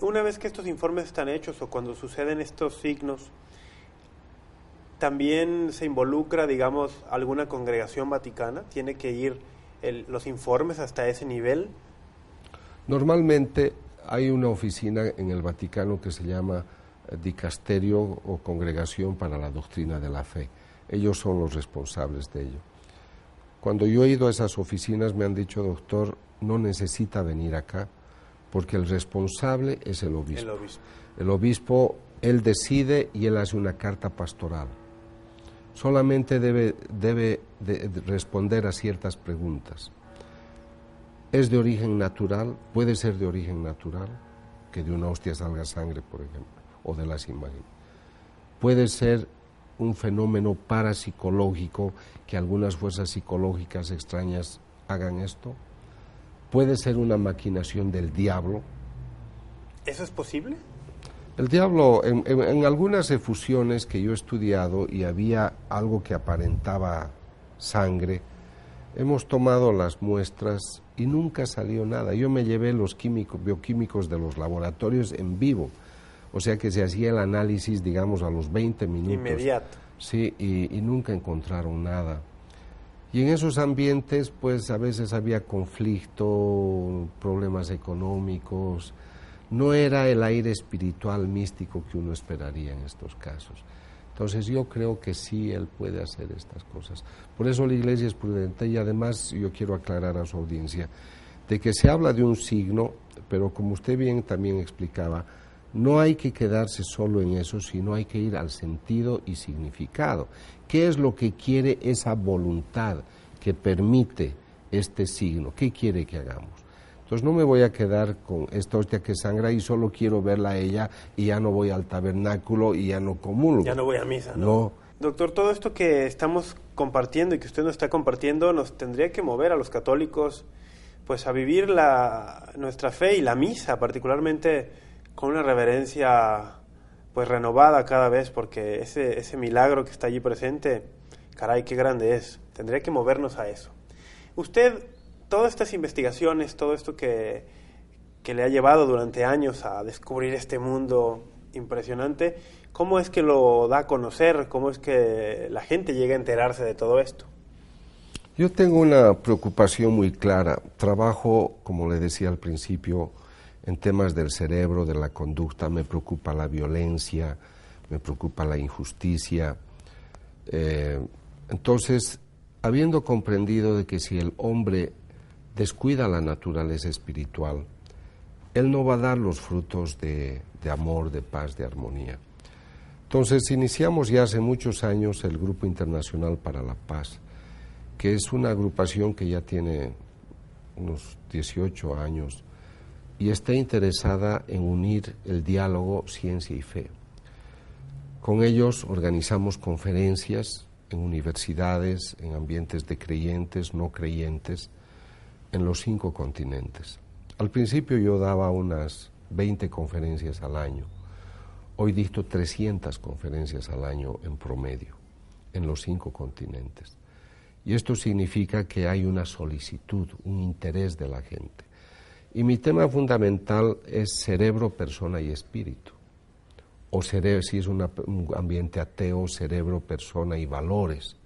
una vez que estos informes están hechos o cuando suceden estos signos, también se involucra, digamos, alguna congregación vaticana, tiene que ir los informes hasta ese nivel. Normalmente hay una oficina en el Vaticano que se llama eh, Dicasterio o Congregación para la Doctrina de la Fe. Ellos son los responsables de ello. Cuando yo he ido a esas oficinas me han dicho, doctor, no necesita venir acá porque el responsable es el obispo. El obispo, el obispo él decide y él hace una carta pastoral. Solamente debe, debe responder a ciertas preguntas. ¿Es de origen natural? ¿Puede ser de origen natural? Que de una hostia salga sangre, por ejemplo, o de las imágenes. Puede ser un fenómeno parapsicológico que algunas fuerzas psicológicas extrañas hagan esto? ¿Puede ser una maquinación del diablo? ¿Eso es posible? El diablo, en, algunas efusiones que yo he estudiado y había algo que aparentaba sangre, hemos tomado las muestras y nunca salió nada. Yo me llevé los químicos, bioquímicos de los laboratorios en vivo o sea que se hacía el análisis, digamos, a los 20 minutos. Inmediato. Sí, y, nunca encontraron nada. Y en esos ambientes, pues a veces había conflicto, problemas económicos. No era el aire espiritual místico que uno esperaría en estos casos. Entonces yo creo que sí él puede hacer estas cosas. Por eso la iglesia es prudente y además yo quiero aclarar a su audiencia de que se habla de un signo, pero como usted bien también explicaba, no hay que quedarse solo en eso, sino hay que ir al sentido y significado. ¿Qué es lo que quiere esa voluntad que permite este signo? ¿Qué quiere que hagamos? Entonces no me voy a quedar con esta hostia que sangra y solo quiero verla a ella y ya no voy al tabernáculo y ya no comulgo. Ya no voy a misa, ¿no? Doctor, todo esto que estamos compartiendo y que usted nos está compartiendo nos tendría que mover a los católicos pues a vivir la, nuestra fe y la misa, particularmente con una reverencia pues renovada cada vez, porque ese, ese milagro que está allí presente, caray, qué grande es. Tendría que movernos a eso. Usted, todas estas investigaciones, todo esto que, que le ha llevado durante años a descubrir este mundo impresionante, ¿cómo es que lo da a conocer? ¿Cómo es que la gente llega a enterarse de todo esto? Yo tengo una preocupación muy clara. Trabajo, como le decía al principio, en temas del cerebro, de la conducta, me preocupa la violencia, me preocupa la injusticia. Eh, entonces, habiendo comprendido de que si el hombre descuida la naturaleza espiritual, él no va a dar los frutos de, de amor, de paz, de armonía. Entonces, iniciamos ya hace muchos años el Grupo Internacional para la Paz, que es una agrupación que ya tiene unos 18 años y está interesada en unir el diálogo ciencia y fe. Con ellos organizamos conferencias en universidades, en ambientes de creyentes, no creyentes, en los cinco continentes. Al principio yo daba unas 20 conferencias al año. Hoy dicto 300 conferencias al año en promedio en los cinco continentes. Y esto significa que hay una solicitud, un interés de la gente. Y mi tema fundamental es cerebro, persona y espíritu. O cerebro, si es un ambiente ateo, cerebro, persona y valores.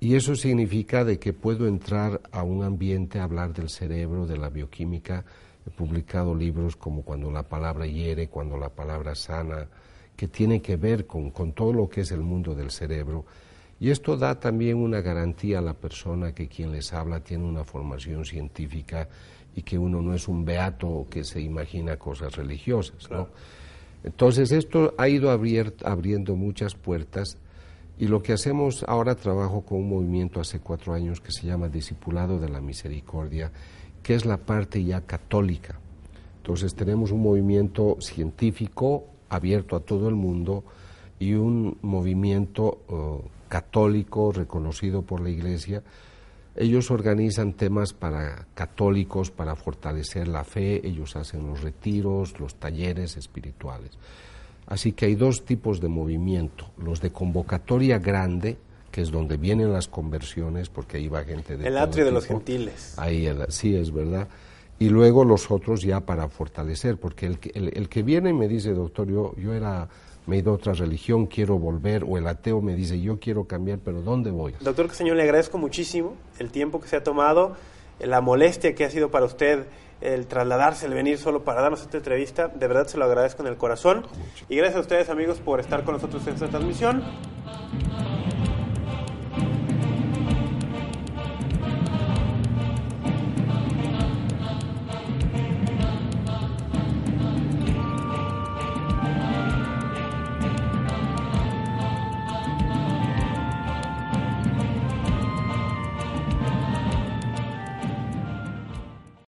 Y eso significa de que puedo entrar a un ambiente a hablar del cerebro, de la bioquímica. He publicado libros como Cuando la palabra hiere, Cuando la palabra sana, que tiene que ver con, con todo lo que es el mundo del cerebro. Y esto da también una garantía a la persona que quien les habla tiene una formación científica y que uno no es un beato que se imagina cosas religiosas. ¿no? Entonces esto ha ido abriendo muchas puertas y lo que hacemos ahora trabajo con un movimiento hace cuatro años que se llama Discipulado de la Misericordia, que es la parte ya católica. Entonces tenemos un movimiento científico abierto a todo el mundo y un movimiento uh, católico reconocido por la Iglesia Ellos organizan temas para católicos, para fortalecer la fe, ellos hacen los retiros, los talleres espirituales. Así que hay dos tipos de movimiento, los de convocatoria grande, que es donde vienen las conversiones, porque ahí va gente de... El atrio de los gentiles. Ahí, sí, es verdad. Y luego los otros ya para fortalecer, porque el, el, el que viene y me dice, doctor, yo, yo era me he ido a otra religión, quiero volver, o el ateo me dice, yo quiero cambiar, pero ¿dónde voy? Doctor señor le agradezco muchísimo el tiempo que se ha tomado, la molestia que ha sido para usted el trasladarse, el venir solo para darnos esta entrevista. De verdad se lo agradezco en el corazón. Y gracias a ustedes amigos por estar con nosotros en esta transmisión.